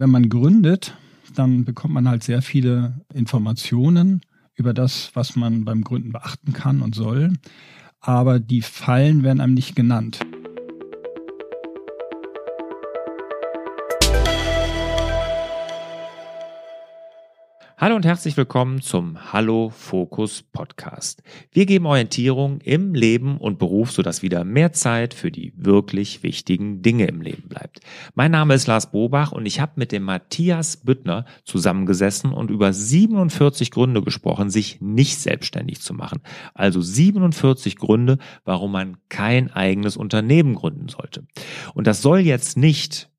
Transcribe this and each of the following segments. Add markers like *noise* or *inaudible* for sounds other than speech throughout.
Wenn man gründet, dann bekommt man halt sehr viele Informationen über das, was man beim Gründen beachten kann und soll. Aber die Fallen werden einem nicht genannt. Hallo und herzlich willkommen zum Hallo Fokus Podcast. Wir geben Orientierung im Leben und Beruf, sodass wieder mehr Zeit für die wirklich wichtigen Dinge im Leben bleibt. Mein Name ist Lars Bobach und ich habe mit dem Matthias Büttner zusammengesessen und über 47 Gründe gesprochen, sich nicht selbstständig zu machen. Also 47 Gründe, warum man kein eigenes Unternehmen gründen sollte. Und das soll jetzt nicht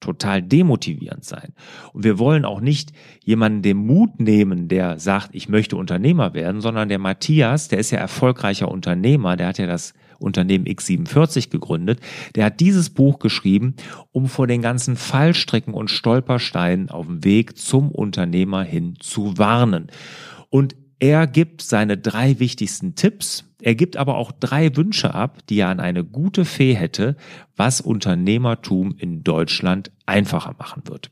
total demotivierend sein. Und wir wollen auch nicht jemanden den Mut nehmen, der sagt, ich möchte Unternehmer werden, sondern der Matthias, der ist ja erfolgreicher Unternehmer, der hat ja das Unternehmen X47 gegründet, der hat dieses Buch geschrieben, um vor den ganzen Fallstricken und Stolpersteinen auf dem Weg zum Unternehmer hin zu warnen. Und er gibt seine drei wichtigsten Tipps. Er gibt aber auch drei Wünsche ab, die er an eine gute Fee hätte, was Unternehmertum in Deutschland einfacher machen wird.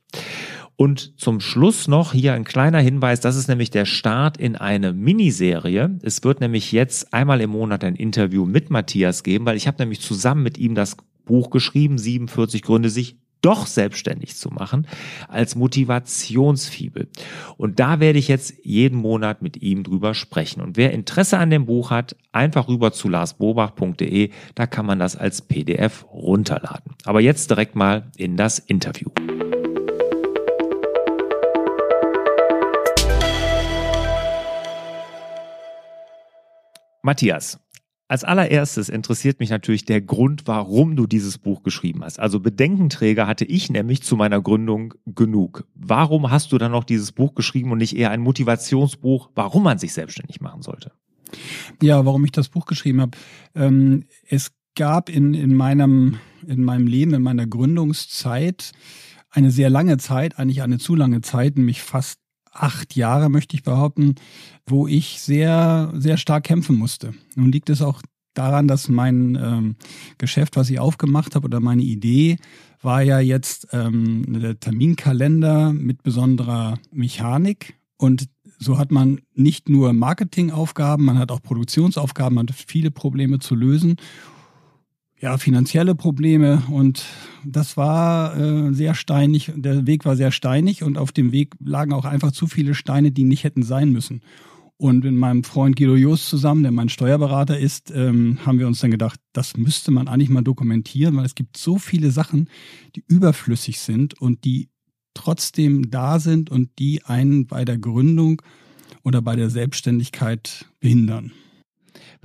Und zum Schluss noch hier ein kleiner Hinweis, das ist nämlich der Start in eine Miniserie. Es wird nämlich jetzt einmal im Monat ein Interview mit Matthias geben, weil ich habe nämlich zusammen mit ihm das Buch geschrieben, 47 Gründe, sich doch selbstständig zu machen, als Motivationsfibel. Und da werde ich jetzt jeden Monat mit ihm drüber sprechen. Und wer Interesse an dem Buch hat, einfach rüber zu larsbobach.de, da kann man das als PDF runterladen. Aber jetzt direkt mal in das Interview. Matthias, als allererstes interessiert mich natürlich der Grund, warum du dieses Buch geschrieben hast. Also Bedenkenträger hatte ich nämlich zu meiner Gründung genug. Warum hast du dann noch dieses Buch geschrieben und nicht eher ein Motivationsbuch, warum man sich selbstständig machen sollte? Ja, warum ich das Buch geschrieben habe. Ähm, es gab in, in, meinem, in meinem Leben, in meiner Gründungszeit eine sehr lange Zeit, eigentlich eine zu lange Zeit, nämlich fast acht Jahre, möchte ich behaupten, wo ich sehr, sehr stark kämpfen musste. Nun liegt es auch daran, dass mein ähm, Geschäft, was ich aufgemacht habe oder meine Idee, war ja jetzt ähm, der Terminkalender mit besonderer Mechanik. Und so hat man nicht nur Marketingaufgaben, man hat auch Produktionsaufgaben, man hat viele Probleme zu lösen ja, finanzielle Probleme und das war äh, sehr steinig. Der Weg war sehr steinig und auf dem Weg lagen auch einfach zu viele Steine, die nicht hätten sein müssen. Und mit meinem Freund Guido Jost zusammen, der mein Steuerberater ist, ähm, haben wir uns dann gedacht, das müsste man eigentlich mal dokumentieren, weil es gibt so viele Sachen, die überflüssig sind und die trotzdem da sind und die einen bei der Gründung oder bei der Selbstständigkeit behindern.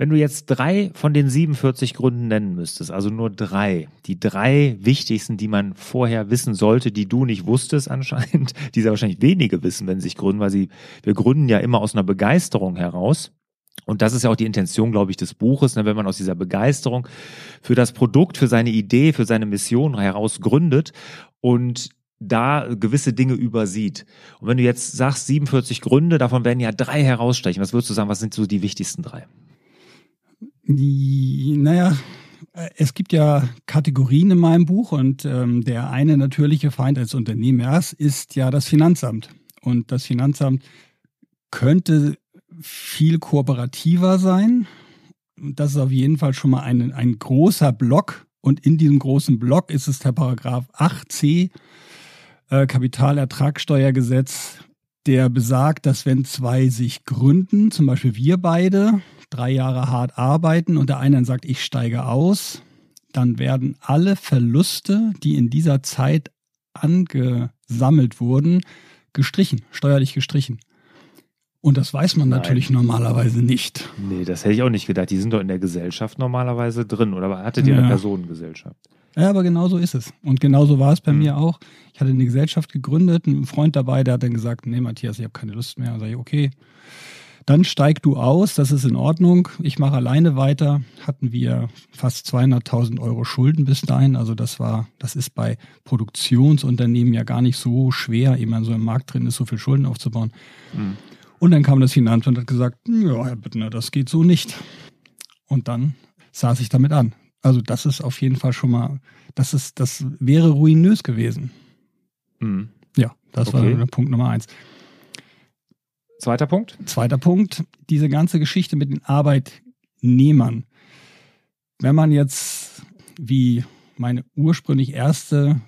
Wenn du jetzt drei von den 47 Gründen nennen müsstest, also nur drei, die drei wichtigsten, die man vorher wissen sollte, die du nicht wusstest anscheinend, *laughs* die sehr wahrscheinlich wenige wissen, wenn sie sich gründen, weil sie, wir gründen ja immer aus einer Begeisterung heraus. Und das ist ja auch die Intention, glaube ich, des Buches, ne, wenn man aus dieser Begeisterung für das Produkt, für seine Idee, für seine Mission heraus gründet und da gewisse Dinge übersieht. Und wenn du jetzt sagst, 47 Gründe, davon werden ja drei herausstechen. Was würdest du sagen, was sind so die wichtigsten drei? Naja, es gibt ja Kategorien in meinem Buch und ähm, der eine natürliche Feind als Unternehmers ist ja das Finanzamt. Und das Finanzamt könnte viel kooperativer sein. Das ist auf jeden Fall schon mal ein, ein großer Block. Und in diesem großen Block ist es der Paragraph 8c äh, Kapitalertragssteuergesetz, der besagt, dass wenn zwei sich gründen, zum Beispiel wir beide, drei Jahre hart arbeiten und der eine dann sagt, ich steige aus, dann werden alle Verluste, die in dieser Zeit angesammelt wurden, gestrichen, steuerlich gestrichen. Und das weiß man Nein. natürlich normalerweise nicht. Nee, das hätte ich auch nicht gedacht. Die sind doch in der Gesellschaft normalerweise drin. Oder hattet ihr ja. eine Personengesellschaft? Ja, aber genau so ist es. Und genau so war es bei mhm. mir auch. Ich hatte eine Gesellschaft gegründet, ein Freund dabei, der hat dann gesagt, nee, Matthias, ich habe keine Lust mehr. Da sage ich, okay, dann steig du aus, das ist in Ordnung. Ich mache alleine weiter. Hatten wir fast 200.000 Euro Schulden bis dahin. Also das war, das ist bei Produktionsunternehmen ja gar nicht so schwer, eben man so im Markt drin ist, so viel Schulden aufzubauen. Mhm. Und dann kam das Finanzamt und hat gesagt, ja, Herr Bittner, das geht so nicht. Und dann saß ich damit an. Also das ist auf jeden Fall schon mal, das ist, das wäre ruinös gewesen. Mhm. Das Okay. war Punkt Nummer eins. Zweiter Punkt? Zweiter Punkt, diese ganze Geschichte mit den Arbeitnehmern. Wenn man jetzt, wie meine ursprünglich erste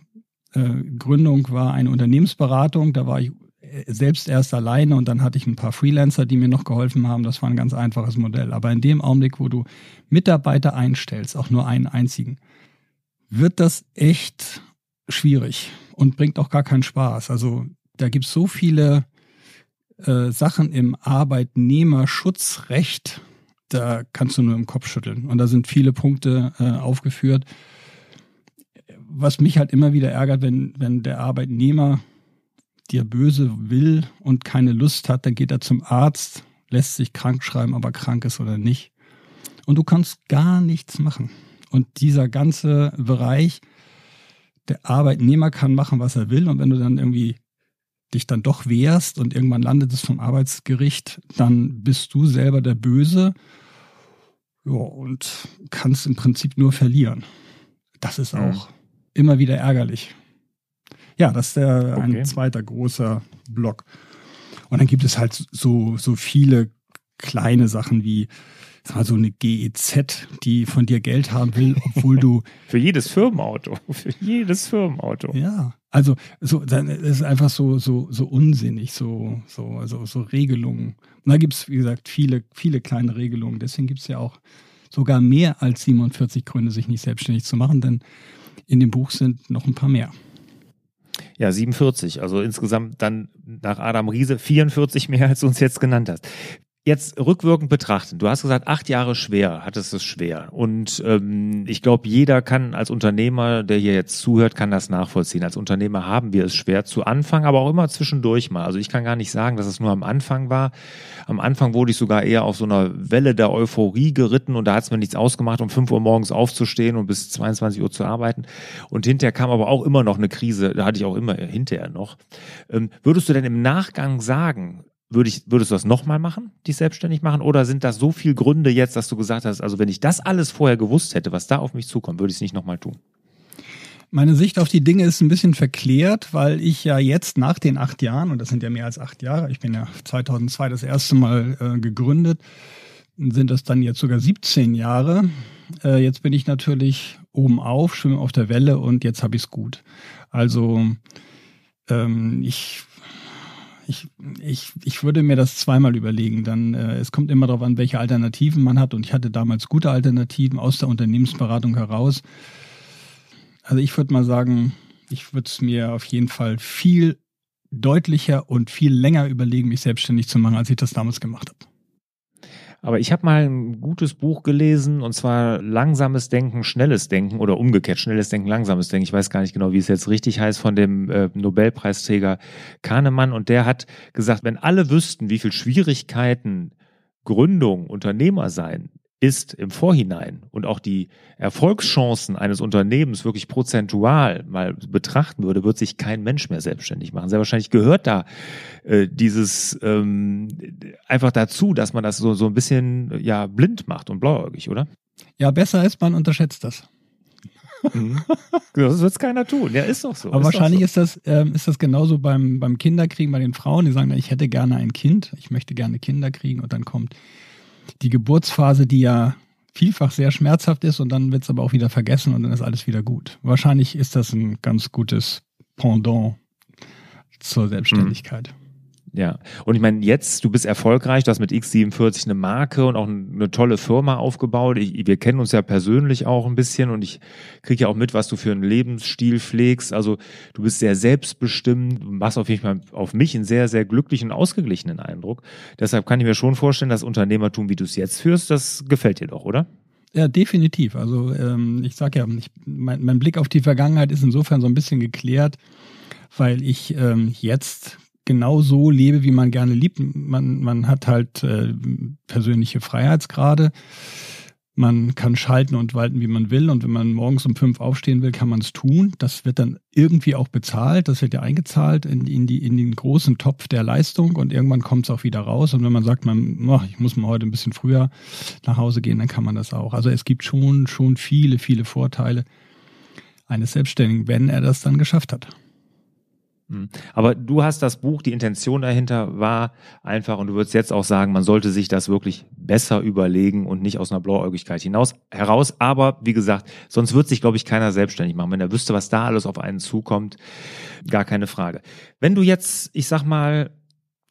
äh, Gründung war, eine Unternehmensberatung, da war ich äh, selbst erst alleine und dann hatte ich ein paar Freelancer, die mir noch geholfen haben. Das war ein ganz einfaches Modell. Aber in dem Augenblick, wo du Mitarbeiter einstellst, auch nur einen einzigen, wird das echt schwierig und bringt auch gar keinen Spaß. Also da gibt es so viele äh, Sachen im Arbeitnehmerschutzrecht, da kannst du nur im Kopf schütteln. Und da sind viele Punkte äh, aufgeführt. Was mich halt immer wieder ärgert, wenn, wenn der Arbeitnehmer dir böse will und keine Lust hat, dann geht er zum Arzt, lässt sich krank schreiben, ob er krank ist oder nicht. Und du kannst gar nichts machen. Und dieser ganze Bereich, der Arbeitnehmer kann machen, was er will. Und wenn du dann irgendwie dich dann doch wehrst und irgendwann landet es vom Arbeitsgericht, dann bist du selber der Böse ja, und kannst im Prinzip nur verlieren. Das ist auch Mhm. immer wieder ärgerlich. Ja, das ist der, Okay. ein zweiter großer Block. Und dann gibt es halt so, so viele kleine Sachen wie sag mal, so eine GEZ, die von dir Geld haben will, obwohl du *laughs* Für jedes Firmenauto. Für jedes Firmenauto. Ja, also so, dann ist einfach so, so, so unsinnig, so, so, also so Regelungen. Und da gibt es, wie gesagt, viele, viele kleine Regelungen. Deswegen gibt es ja auch sogar mehr als 47 Gründe, sich nicht selbstständig zu machen, denn in dem Buch sind noch ein paar mehr. Ja, 47. Also insgesamt dann nach Adam Riese 44 mehr, als du uns jetzt genannt hast. Jetzt rückwirkend betrachten. Du hast gesagt, acht Jahre schwer, hattest es schwer. Und ähm, ich glaube, jeder kann als Unternehmer, der hier jetzt zuhört, kann das nachvollziehen. Als Unternehmer haben wir es schwer zu Anfang, aber auch immer zwischendurch mal. Also ich kann gar nicht sagen, dass es nur am Anfang war. Am Anfang wurde ich sogar eher auf so einer Welle der Euphorie geritten und da hat es mir nichts ausgemacht, um 5 Uhr morgens aufzustehen und bis 22 Uhr zu arbeiten. Und hinterher kam aber auch immer noch eine Krise, da hatte ich auch immer hinterher noch. Ähm, würdest du denn im Nachgang sagen, würde ich, würdest du das nochmal machen, dich selbstständig machen? Oder sind das so viele Gründe jetzt, dass du gesagt hast, also wenn ich das alles vorher gewusst hätte, was da auf mich zukommt, würde ich es nicht nochmal tun? Meine Sicht auf die Dinge ist ein bisschen verklärt, weil ich ja jetzt nach den acht Jahren, und das sind ja mehr als acht Jahre, ich bin ja 2002 das erste Mal äh, gegründet, sind das dann jetzt sogar 17 Jahre. Äh, jetzt bin ich natürlich oben auf, schwimme auf der Welle und jetzt habe ich es gut. Also ähm, ich, ich, ich, ich würde mir das zweimal überlegen. Dann äh, es kommt immer darauf an, welche Alternativen man hat. Und ich hatte damals gute Alternativen aus der Unternehmensberatung heraus. Also ich würde mal sagen, ich würde es mir auf jeden Fall viel deutlicher und viel länger überlegen, mich selbstständig zu machen, als ich das damals gemacht habe. Aber ich habe mal ein gutes Buch gelesen und zwar Langsames Denken, Schnelles Denken oder umgekehrt Schnelles Denken, Langsames Denken. Ich weiß gar nicht genau, wie es jetzt richtig heißt von dem äh, Nobelpreisträger Kahnemann und der hat gesagt, wenn alle wüssten, wie viel Schwierigkeiten Gründung, Unternehmer sein ist im Vorhinein und auch die Erfolgschancen eines Unternehmens wirklich prozentual mal betrachten würde, wird sich kein Mensch mehr selbstständig machen. Sehr wahrscheinlich gehört da äh, dieses ähm, einfach dazu, dass man das so, so ein bisschen ja blind macht und blauäugig, oder? Ja, besser ist, man unterschätzt das. *laughs* das wird keiner tun. Ja, ist doch so. Aber ist wahrscheinlich doch ist das, ähm, ist das genauso beim, beim Kinderkriegen bei den Frauen, die sagen, ich hätte gerne ein Kind, ich möchte gerne Kinder kriegen und dann kommt die Geburtsphase, die ja vielfach sehr schmerzhaft ist und dann wird es aber auch wieder vergessen und dann ist alles wieder gut. Wahrscheinlich ist das ein ganz gutes Pendant zur Selbstständigkeit. Ja, und ich meine, jetzt, du bist erfolgreich, du hast mit X47 eine Marke und auch eine tolle Firma aufgebaut. Ich, wir kennen uns ja persönlich auch ein bisschen und ich kriege ja auch mit, was du für einen Lebensstil pflegst. Also du bist sehr selbstbestimmt, machst auf jeden Fall auf mich einen sehr, sehr glücklichen ausgeglichenen Eindruck. Deshalb kann ich mir schon vorstellen, das Unternehmertum, wie du es jetzt führst, das gefällt dir doch, oder? Ja, definitiv. Also ähm, ich sage ja, ich, mein, mein Blick auf die Vergangenheit ist insofern so ein bisschen geklärt, weil ich ähm, jetzt genau so lebe, wie man gerne liebt. Man, man hat halt äh, persönliche Freiheitsgrade. Man kann schalten und walten, wie man will. Und wenn man morgens um fünf aufstehen will, kann man es tun. Das wird dann irgendwie auch bezahlt. Das wird ja eingezahlt in, in, die, in den großen Topf der Leistung. Und irgendwann kommt es auch wieder raus. Und wenn man sagt, man, oh, ich muss mal heute ein bisschen früher nach Hause gehen, dann kann man das auch. Also es gibt schon, schon viele, viele Vorteile eines Selbstständigen, wenn er das dann geschafft hat. Mhm. Aber du hast das Buch, die Intention dahinter war einfach, und du würdest jetzt auch sagen, man sollte sich das wirklich besser überlegen und nicht aus einer Blauäugigkeit hinaus heraus. Aber wie gesagt, sonst wird sich, glaube ich, keiner selbstständig machen. Wenn er wüsste, was da alles auf einen zukommt, gar keine Frage. Wenn du jetzt, ich sag mal,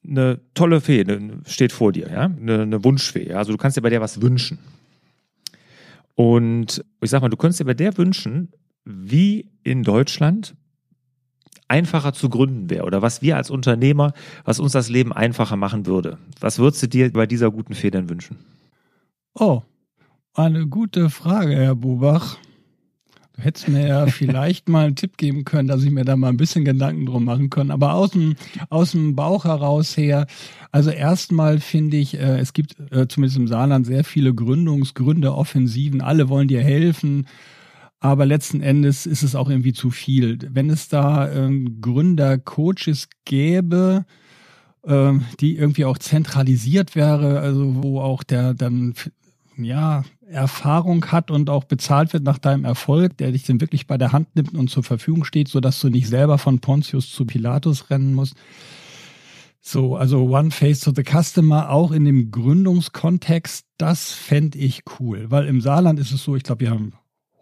eine tolle Fee steht vor dir, ja, eine, eine Wunschfee, ja? also du kannst dir bei der was wünschen. Und ich sag mal, du könntest dir bei der wünschen, wie in Deutschland einfacher zu gründen wäre oder was wir als Unternehmer, was uns das Leben einfacher machen würde. Was würdest du dir bei dieser guten Fee denn wünschen? Oh, eine gute Frage, Herr Bubach. Du hättest mir ja *laughs* vielleicht mal einen Tipp geben können, dass ich mir da mal ein bisschen Gedanken drum machen kann. Aber aus dem, aus dem Bauch heraus her, also erstmal finde ich, äh, es gibt äh, zumindest im Saarland sehr viele Gründungsgründe, Offensiven. Alle wollen dir helfen. Aber letzten Endes ist es auch irgendwie zu viel. Wenn es da ähm, Gründer, Coaches gäbe, ähm, die irgendwie auch zentralisiert wäre, also wo auch der dann ja Erfahrung hat und auch bezahlt wird nach deinem Erfolg, der dich dann wirklich bei der Hand nimmt und zur Verfügung steht, so dass du nicht selber von Pontius zu Pilatus rennen musst. So, also One Face to the Customer auch in dem Gründungskontext, das fände ich cool, weil im Saarland ist es so, ich glaube, wir haben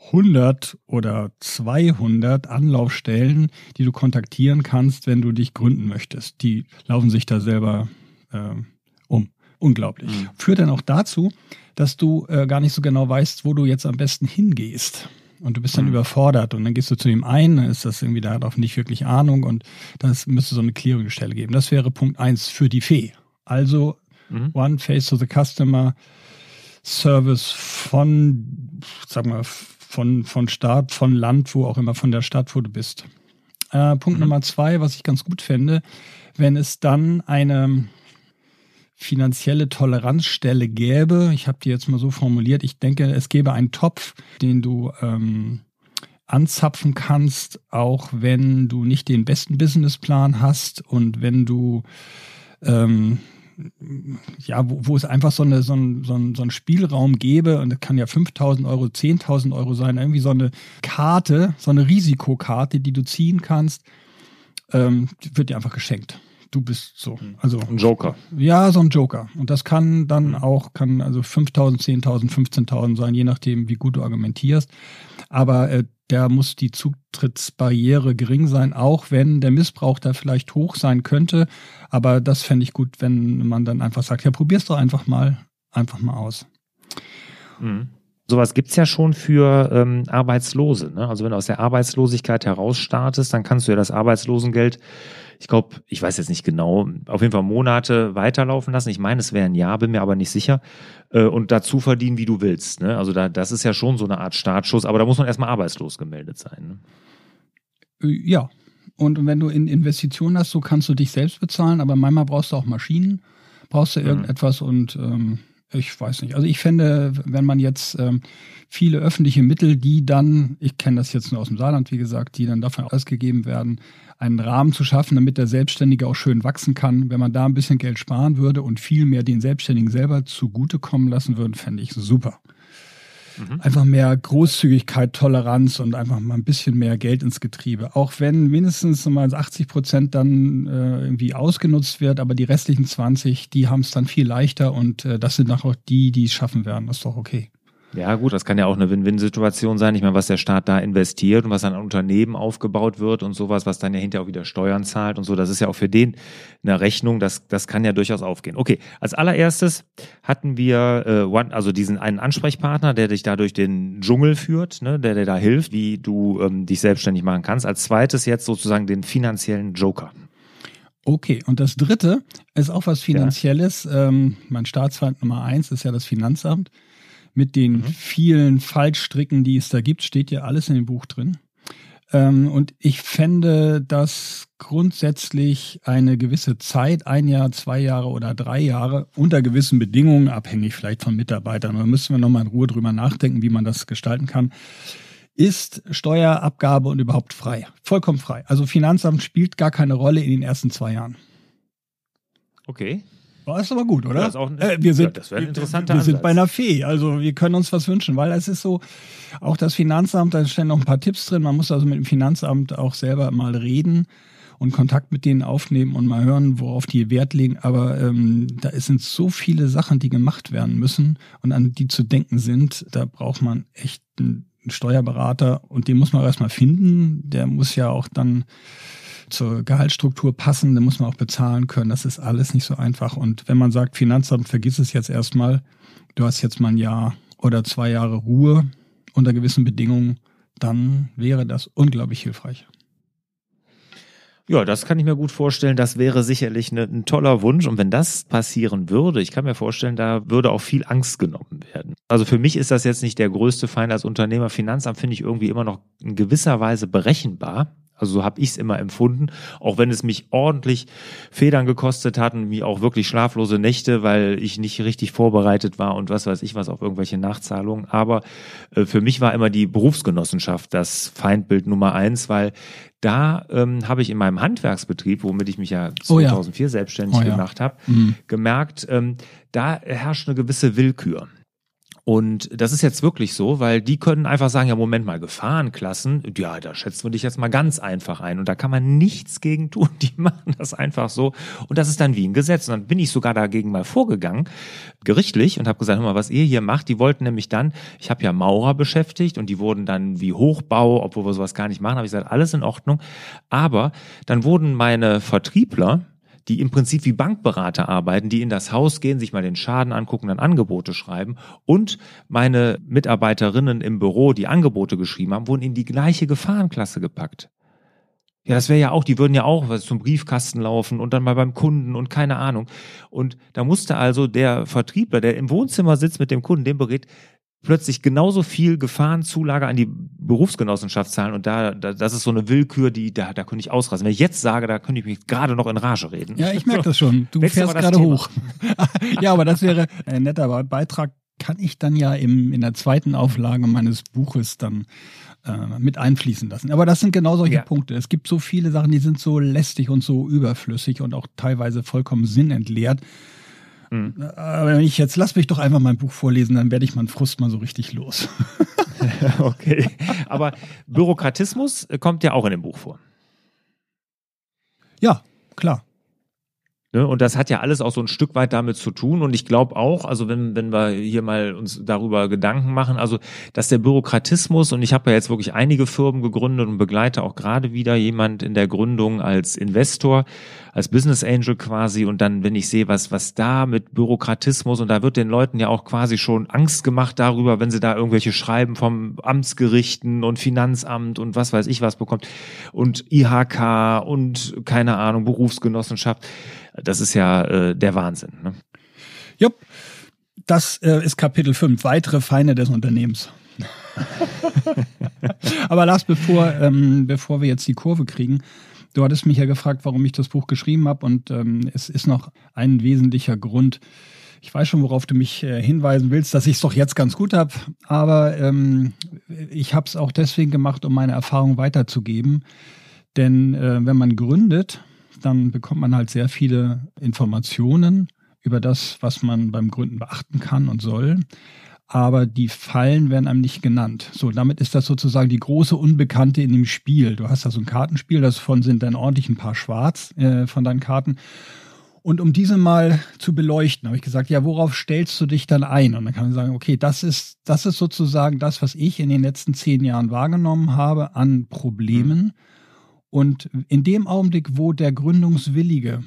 100 oder 200 Anlaufstellen, die du kontaktieren kannst, wenn du dich gründen möchtest. Die laufen sich da selber äh, um. Unglaublich. Mhm. Führt dann auch dazu, dass du äh, gar nicht so genau weißt, wo du jetzt am besten hingehst. Und du bist dann mhm. überfordert und dann gehst du zu dem einen, dann ist das irgendwie, da hat auch nicht wirklich Ahnung und das müsste so eine Clearingstelle geben. Das wäre Punkt eins für die Fee. Also mhm. One Face to the Customer Service von, sag mal, von, von Staat, von Land, wo auch immer, von der Stadt, wo du bist. Äh, Punkt mhm. Nummer zwei, was ich ganz gut fände, wenn es dann eine finanzielle Toleranzstelle gäbe, ich habe die jetzt mal so formuliert, ich denke, es gäbe einen Topf, den du ähm, anzapfen kannst, auch wenn du nicht den besten Businessplan hast und wenn du ähm, ja, wo, wo es einfach so, eine, so, ein, so, ein, so ein Spielraum gäbe, und das kann ja 5000 Euro, 10.000 Euro sein, irgendwie so eine Karte, so eine Risikokarte, die du ziehen kannst, ähm, wird dir einfach geschenkt. Du bist so. Hm. Also, ein Joker. Ja, so ein Joker. Und das kann dann mhm. auch, kann also 5000, 10.000, 15.000 sein, je nachdem, wie gut du argumentierst. Aber äh, der muss die Zutrittsbarriere gering sein, auch wenn der Missbrauch da vielleicht hoch sein könnte. Aber das fände ich gut, wenn man dann einfach sagt, ja, probier's doch einfach mal, einfach mal aus. Mhm. Sowas gibt's ja schon für ähm, Arbeitslose. Ne? Also wenn du aus der Arbeitslosigkeit heraus startest, dann kannst du ja das Arbeitslosengeld ich glaube, ich weiß jetzt nicht genau, auf jeden Fall Monate weiterlaufen lassen. Ich meine, es wäre ein Jahr, bin mir aber nicht sicher. Äh, und dazu verdienen, wie du willst. Ne? Also da, das ist ja schon so eine Art Startschuss, aber da muss man erstmal arbeitslos gemeldet sein. Ne? Äh, ja. Und wenn du in Investitionen hast, so kannst du dich selbst bezahlen, aber manchmal brauchst du auch Maschinen, brauchst du mhm. irgendetwas und ähm, ich weiß nicht. Also ich fände, wenn man jetzt ähm, viele öffentliche Mittel, die dann, ich kenne das jetzt nur aus dem Saarland, wie gesagt, die dann dafür ausgegeben werden, einen Rahmen zu schaffen, damit der Selbstständige auch schön wachsen kann. Wenn man da ein bisschen Geld sparen würde und viel mehr den Selbstständigen selber zugutekommen lassen würde, fände ich super. Mhm. Einfach mehr Großzügigkeit, Toleranz und einfach mal ein bisschen mehr Geld ins Getriebe. Auch wenn mindestens mal 80 Prozent dann äh, irgendwie ausgenutzt wird, aber die restlichen 20, die haben es dann viel leichter und äh, das sind nachher auch die, die es schaffen werden. Das ist doch okay. Ja, gut, das kann ja auch eine Win-Win-Situation sein. Ich meine, was der Staat da investiert und was an Unternehmen aufgebaut wird und sowas, was dann ja hinterher auch wieder Steuern zahlt und so, das ist ja auch für den eine Rechnung, das, das kann ja durchaus aufgehen. Okay, als allererstes hatten wir äh, one, also diesen einen Ansprechpartner, der dich da durch den Dschungel führt, ne, der dir da hilft, wie du ähm, dich selbstständig machen kannst. Als zweites jetzt sozusagen den finanziellen Joker. Okay, und das dritte ist auch was Finanzielles. Ja. Ähm, mein Staatsfeind Nummer eins ist ja das Finanzamt mit den mhm. vielen Fallstricken, die es da gibt, steht ja alles in dem Buch drin. Ähm, und ich fände, dass grundsätzlich eine gewisse Zeit, ein Jahr, zwei Jahre oder drei Jahre, unter gewissen Bedingungen, abhängig vielleicht von Mitarbeitern, da müssen wir nochmal in Ruhe drüber nachdenken, wie man das gestalten kann, ist Steuerabgabe und überhaupt frei. Vollkommen frei. Also Finanzamt spielt gar keine Rolle in den ersten zwei Jahren. Okay. War ist aber gut, oder? Ja, das, auch, äh, wir sind, das wäre ein interessanter Wir, wir sind bei einer Fee, also wir können uns was wünschen, weil es ist so, auch das Finanzamt, da stehen noch ein paar Tipps drin, man muss also mit dem Finanzamt auch selber mal reden und Kontakt mit denen aufnehmen und mal hören, worauf die Wert legen. Aber ähm, da sind so viele Sachen, die gemacht werden müssen und an die zu denken sind. Da braucht man echt einen Steuerberater und den muss man erstmal finden. Der muss ja auch dann zur Gehaltsstruktur passen, den muss man auch bezahlen können. Das ist alles nicht so einfach. Und wenn man sagt, Finanzamt, vergiss es jetzt erstmal, du hast jetzt mal ein Jahr oder zwei Jahre Ruhe unter gewissen Bedingungen, dann wäre das unglaublich hilfreich. Ja, das kann ich mir gut vorstellen. Das wäre sicherlich ne, ein toller Wunsch. Und wenn das passieren würde, ich kann mir vorstellen, da würde auch viel Angst genommen werden. Also für mich ist das jetzt nicht der größte Feind als Unternehmer. Finanzamt finde ich irgendwie immer noch in gewisser Weise berechenbar. Also so habe ich es immer empfunden, auch wenn es mich ordentlich Federn gekostet hat und mir auch wirklich schlaflose Nächte, weil ich nicht richtig vorbereitet war und was weiß ich was auf irgendwelche Nachzahlungen. Aber äh, für mich war immer die Berufsgenossenschaft das Feindbild Nummer eins, weil da ähm, habe ich in meinem Handwerksbetrieb, womit ich mich ja 2004 oh ja. selbstständig oh ja. gemacht habe, mhm. gemerkt, ähm, da herrscht eine gewisse Willkür. Und das ist jetzt wirklich so, weil die können einfach sagen, ja, Moment mal, Gefahrenklassen, ja, da schätzen wir dich jetzt mal ganz einfach ein. Und da kann man nichts gegen tun. *laughs* Die machen das einfach so. Und das ist dann wie ein Gesetz. Und dann bin ich sogar dagegen mal vorgegangen, gerichtlich, und habe gesagt, hör mal, was ihr hier macht, die wollten nämlich dann, ich habe ja Maurer beschäftigt und die wurden dann wie Hochbau, obwohl wir sowas gar nicht machen, habe ich gesagt, alles in Ordnung. Aber dann wurden meine Vertriebler, die im Prinzip wie Bankberater arbeiten, die in das Haus gehen, sich mal den Schaden angucken, dann Angebote schreiben. Und meine Mitarbeiterinnen im Büro, die Angebote geschrieben haben, wurden in die gleiche Gefahrenklasse gepackt. Ja, das wäre ja auch, die würden ja auch was zum Briefkasten laufen und dann mal beim Kunden und keine Ahnung. Und da musste also der Vertriebler, der im Wohnzimmer sitzt mit dem Kunden, dem berät, plötzlich genauso viel Gefahrenzulage an die Berufsgenossenschaft zahlen und da, da das ist so eine Willkür, die da da könnte ich ausrasten. Wenn ich jetzt sage, da könnte ich mich gerade noch in Rage reden. Ja, ich merke *laughs* das schon. Du fährst gerade Thema. hoch. *laughs* ja, aber das wäre ein netter Beitrag. Kann ich dann ja im, in der zweiten Auflage meines Buches dann äh, mit einfließen lassen. Aber das sind genau solche ja. Punkte. Es gibt so viele Sachen, die sind so lästig und so überflüssig und auch teilweise vollkommen sinnentleert. Mhm. Aber wenn ich jetzt, lass mich doch einfach mein Buch vorlesen, dann werde ich meinen Frust mal so richtig los. *laughs* *laughs* okay. Aber Bürokratismus kommt ja auch in dem Buch vor. Ja, klar. Ne? Und das hat ja alles auch so ein Stück weit damit zu tun. Und ich glaube auch, also wenn, wenn wir hier mal uns darüber Gedanken machen, also dass der Bürokratismus, und ich habe ja jetzt wirklich einige Firmen gegründet und begleite auch gerade wieder jemand in der Gründung als Investor, als Business Angel quasi. Und dann, wenn ich sehe, was, was da mit Bürokratismus, und da wird den Leuten ja auch quasi schon Angst gemacht darüber, wenn sie da irgendwelche Schreiben vom Amtsgerichten und Finanzamt und was weiß ich was bekommt und IHK und keine Ahnung, Berufsgenossenschaft das ist ja äh, der Wahnsinn. Ne? Jupp, das äh, ist Kapitel 5, weitere Feinde des Unternehmens. *laughs* Aber Lars, bevor, ähm, bevor wir jetzt die Kurve kriegen, du hattest mich ja gefragt, warum ich das Buch geschrieben habe und ähm, es ist noch ein wesentlicher Grund. Ich weiß schon, worauf du mich äh, hinweisen willst, dass ich es doch jetzt ganz gut habe, aber ähm, ich habe es auch deswegen gemacht, um meine Erfahrung weiterzugeben. Denn äh, wenn man gründet, dann bekommt man halt sehr viele Informationen über das, was man beim Gründen beachten kann und soll. Aber die Fallen werden einem nicht genannt. So, damit ist das sozusagen die große Unbekannte in dem Spiel. Du hast da so ein Kartenspiel, davon sind dann ordentlich ein paar schwarz äh, von deinen Karten. Und um diese mal zu beleuchten, habe ich gesagt, ja, worauf stellst du dich dann ein? Und dann kann man sagen, okay, das ist, das ist sozusagen das, was ich in den letzten zehn Jahren wahrgenommen habe an Problemen. Mhm und in dem Augenblick, wo der Gründungswillige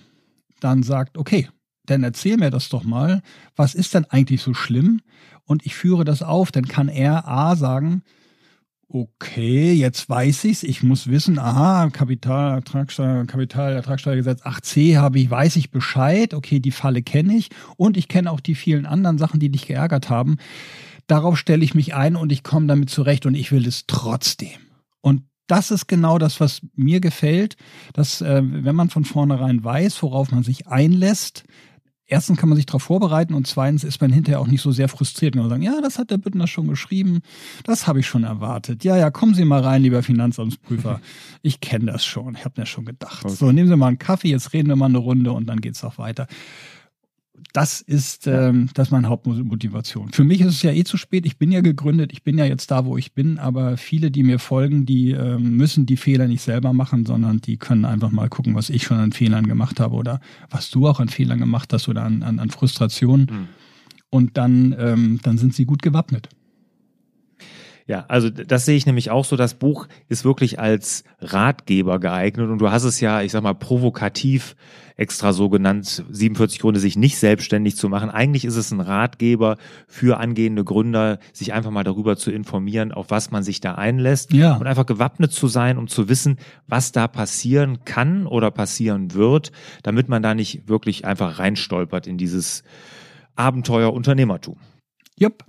dann sagt, okay, dann erzähl mir das doch mal, was ist denn eigentlich so schlimm? Und ich führe das auf, dann kann er A sagen, okay, jetzt weiß ich's, ich muss wissen, aha, Kapitalertragssteuer, Kapitalertragssteuergesetz 8c habe ich, weiß ich Bescheid, okay, die Falle kenne ich und ich kenne auch die vielen anderen Sachen, die dich geärgert haben. Darauf stelle ich mich ein und ich komme damit zurecht und ich will es trotzdem. Und das ist genau das, was mir gefällt, dass äh, wenn man von vornherein weiß, worauf man sich einlässt, erstens kann man sich darauf vorbereiten und zweitens ist man hinterher auch nicht so sehr frustriert und sagen, ja, das hat der Büttner schon geschrieben, das habe ich schon erwartet. Ja, ja, kommen Sie mal rein, lieber Finanzamtsprüfer. *laughs* Ich kenne das schon, ich habe mir schon gedacht. Okay. So, nehmen Sie mal einen Kaffee, jetzt reden wir mal eine Runde und dann geht's auch weiter. Das ist, ähm, das ist meine Hauptmotivation. Für mich ist es ja eh zu spät. Ich bin ja gegründet, ich bin ja jetzt da, wo ich bin, aber viele, die mir folgen, die ähm, müssen die Fehler nicht selber machen, sondern die können einfach mal gucken, was ich schon an Fehlern gemacht habe oder was du auch an Fehlern gemacht hast oder an, an, an Frustrationen. Mhm. Und dann, ähm, dann sind sie gut gewappnet. Ja, also das sehe ich nämlich auch so. Das Buch ist wirklich als Ratgeber geeignet und du hast es ja, ich sag mal, provokativ extra so genannt, 47 Gründe, sich nicht selbstständig zu machen. Eigentlich ist es ein Ratgeber für angehende Gründer, sich einfach mal darüber zu informieren, auf was man sich da einlässt ja. und einfach gewappnet zu sein, um zu wissen, was da passieren kann oder passieren wird, damit man da nicht wirklich einfach reinstolpert in dieses Abenteuer Unternehmertum. Jupp.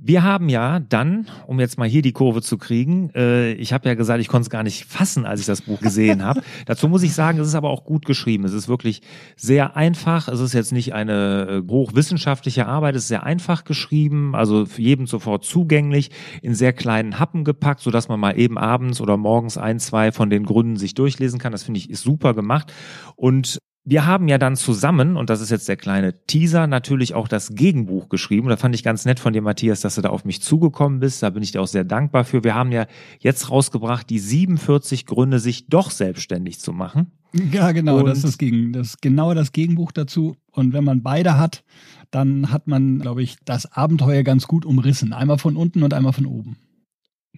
Wir haben ja dann, um jetzt mal hier die Kurve zu kriegen, äh, ich habe ja gesagt, ich konnte es gar nicht fassen, als ich das Buch gesehen habe. *laughs* Dazu muss ich sagen, es ist aber auch gut geschrieben. Es ist wirklich sehr einfach. Es ist jetzt nicht eine äh, hochwissenschaftliche Arbeit. Es ist sehr einfach geschrieben, also für jeden sofort zugänglich, in sehr kleinen Happen gepackt, so dass man mal eben abends oder morgens ein, zwei von den Gründen sich durchlesen kann. Das finde ich ist super gemacht. Und wir haben ja dann zusammen, und das ist jetzt der kleine Teaser, natürlich auch das Gegenbuch geschrieben. Da fand ich ganz nett von dir, Matthias, dass du da auf mich zugekommen bist. Da bin ich dir auch sehr dankbar für. Wir haben ja jetzt rausgebracht, die 47 Gründe, sich doch selbstständig zu machen. Ja, genau, und das ist das, Gegen, das ist genau das Gegenbuch dazu. Und wenn man beide hat, dann hat man, glaube ich, das Abenteuer ganz gut umrissen. Einmal von unten und einmal von oben.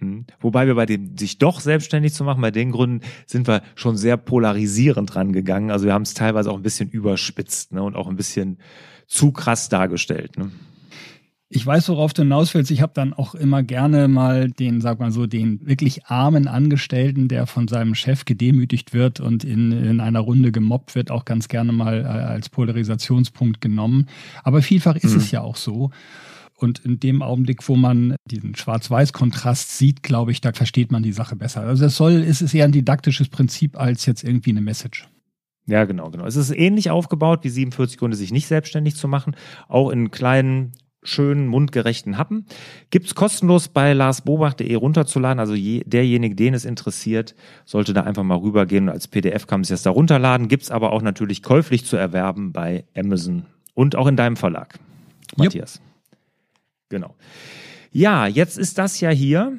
Mhm. Wobei wir bei dem sich doch selbstständig zu machen, bei den Gründen sind wir schon sehr polarisierend rangegangen. Also wir haben es teilweise auch ein bisschen überspitzt ne, und auch ein bisschen zu krass dargestellt. Ne? Ich weiß, worauf du hinaus willst. Ich habe dann auch immer gerne mal den, sag mal so, den wirklich armen Angestellten, der von seinem Chef gedemütigt wird und in, in einer Runde gemobbt wird, auch ganz gerne mal äh, als Polarisationspunkt genommen. Aber vielfach ist mhm. es ja auch so. Und in dem Augenblick, wo man diesen Schwarz-Weiß-Kontrast sieht, glaube ich, da versteht man die Sache besser. Also es soll, es ist eher ein didaktisches Prinzip als jetzt irgendwie eine Message. Ja, genau, genau. Es ist ähnlich aufgebaut wie 47 Gründe, sich nicht selbstständig zu machen. Auch in kleinen, schönen, mundgerechten Happen. Gibt's kostenlos bei larsbobach.de runterzuladen. Also je, derjenige, den es interessiert, sollte da einfach mal rübergehen. Als PDF kann man sich das da runterladen. Gibt's aber auch natürlich käuflich zu erwerben bei Amazon und auch in deinem Verlag, Matthias. Yep. Genau. Ja, jetzt ist das ja hier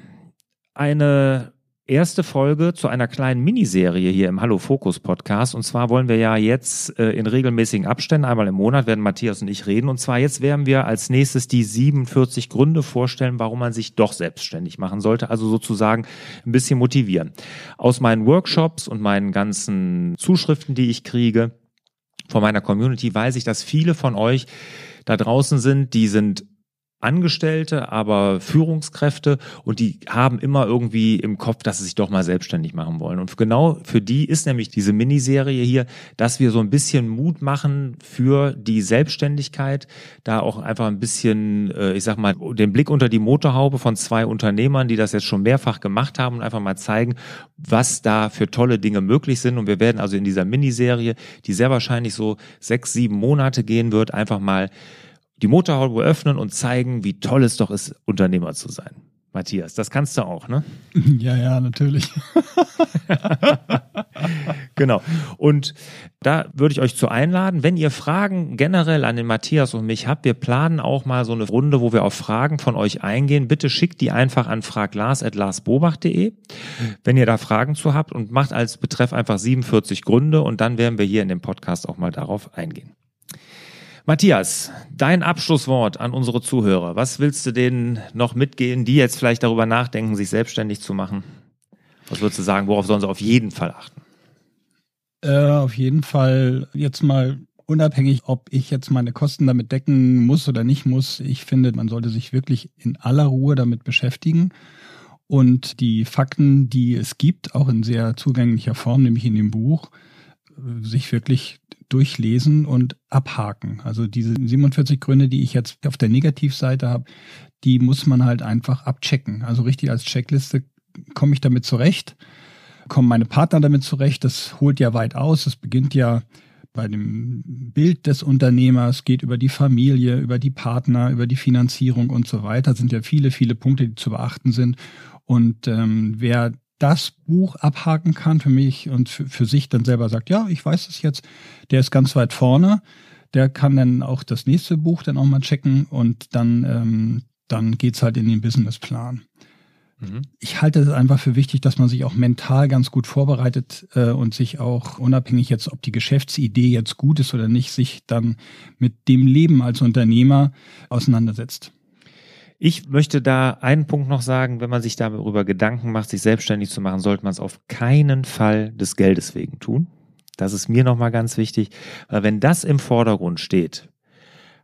eine erste Folge zu einer kleinen Miniserie hier im Hallo Fokus Podcast. Und zwar wollen wir ja jetzt äh, in regelmäßigen Abständen, einmal im Monat, werden Matthias und ich reden. Und zwar jetzt werden wir als nächstes die 47 Gründe vorstellen, warum man sich doch selbstständig machen sollte. Also sozusagen ein bisschen motivieren. Aus meinen Workshops und meinen ganzen Zuschriften, die ich kriege von meiner Community, weiß ich, dass viele von euch da draußen sind, die sind Angestellte, aber Führungskräfte und die haben immer irgendwie im Kopf, dass sie sich doch mal selbstständig machen wollen. Und genau für die ist nämlich diese Miniserie hier, dass wir so ein bisschen Mut machen für die Selbstständigkeit, da auch einfach ein bisschen, äh, ich sag mal, den Blick unter die Motorhaube von zwei Unternehmern, die das jetzt schon mehrfach gemacht haben und einfach mal zeigen, was da für tolle Dinge möglich sind. Und wir werden also in dieser Miniserie, die sehr wahrscheinlich so sechs, sieben Monate gehen wird, einfach mal die Motorhaube öffnen und zeigen, wie toll es doch ist, Unternehmer zu sein. Matthias, das kannst du auch, ne? *laughs* Ja, ja, natürlich. *laughs* genau. Und da würde ich euch zu einladen, wenn ihr Fragen generell an den Matthias und mich habt, wir planen auch mal so eine Runde, wo wir auf Fragen von euch eingehen. Bitte schickt die einfach an fraglars.larsbobach.de, wenn ihr da Fragen zu habt und macht als Betreff einfach 47 Gründe und dann werden wir hier in dem Podcast auch mal darauf eingehen. Matthias, dein Abschlusswort an unsere Zuhörer. Was willst du denen noch mitgehen, die jetzt vielleicht darüber nachdenken, sich selbstständig zu machen? Was würdest du sagen, worauf sollen sie auf jeden Fall achten? Äh, auf jeden Fall jetzt mal unabhängig, ob ich jetzt meine Kosten damit decken muss oder nicht muss. Ich finde, man sollte sich wirklich in aller Ruhe damit beschäftigen und die Fakten, die es gibt, auch in sehr zugänglicher Form, nämlich in dem Buch, sich wirklich durchlesen und abhaken. Also diese 47 Gründe, die ich jetzt auf der Negativseite habe, die muss man halt einfach abchecken. Also richtig als Checkliste komme ich damit zurecht, kommen meine Partner damit zurecht. Das holt ja weit aus. Es beginnt ja bei dem Bild des Unternehmers, geht über die Familie, über die Partner, über die Finanzierung und so weiter. Das sind ja viele, viele Punkte, die zu beachten sind. Und ähm, wer das Buch abhaken kann für mich und für, für sich dann selber sagt, ja, ich weiß es jetzt, der ist ganz weit vorne, der kann dann auch das nächste Buch dann auch mal checken und dann, ähm, dann geht's halt in den Businessplan. Mhm. Ich halte es einfach für wichtig, dass man sich auch mental ganz gut vorbereitet äh, und sich auch unabhängig jetzt, ob die Geschäftsidee jetzt gut ist oder nicht, sich dann mit dem Leben als Unternehmer auseinandersetzt. Ich möchte da einen Punkt noch sagen, wenn man sich darüber Gedanken macht, sich selbstständig zu machen, sollte man es auf keinen Fall des Geldes wegen tun. Das ist mir nochmal ganz wichtig, weil wenn das im Vordergrund steht,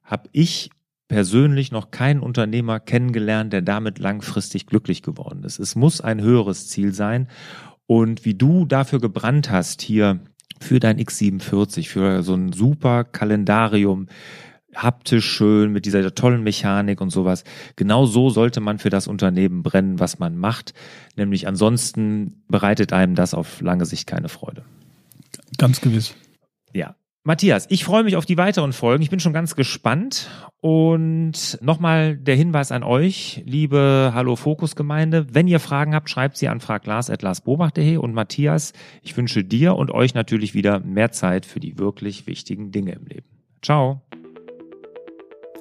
habe ich persönlich noch keinen Unternehmer kennengelernt, der damit langfristig glücklich geworden ist. Es muss ein höheres Ziel sein. Und wie du dafür gebrannt hast, hier für dein X47, für so ein super Kalendarium, haptisch schön, mit dieser tollen Mechanik und sowas. Genau so sollte man für das Unternehmen brennen, was man macht. Nämlich ansonsten bereitet einem das auf lange Sicht keine Freude. Ganz gewiss. Ja. Matthias, ich freue mich auf die weiteren Folgen. Ich bin schon ganz gespannt. Und nochmal der Hinweis an euch, liebe Hallo Fokus Gemeinde. Wenn ihr Fragen habt, schreibt sie an fraglars.larsbobach.de. Und Matthias, ich wünsche dir und euch natürlich wieder mehr Zeit für die wirklich wichtigen Dinge im Leben. Ciao.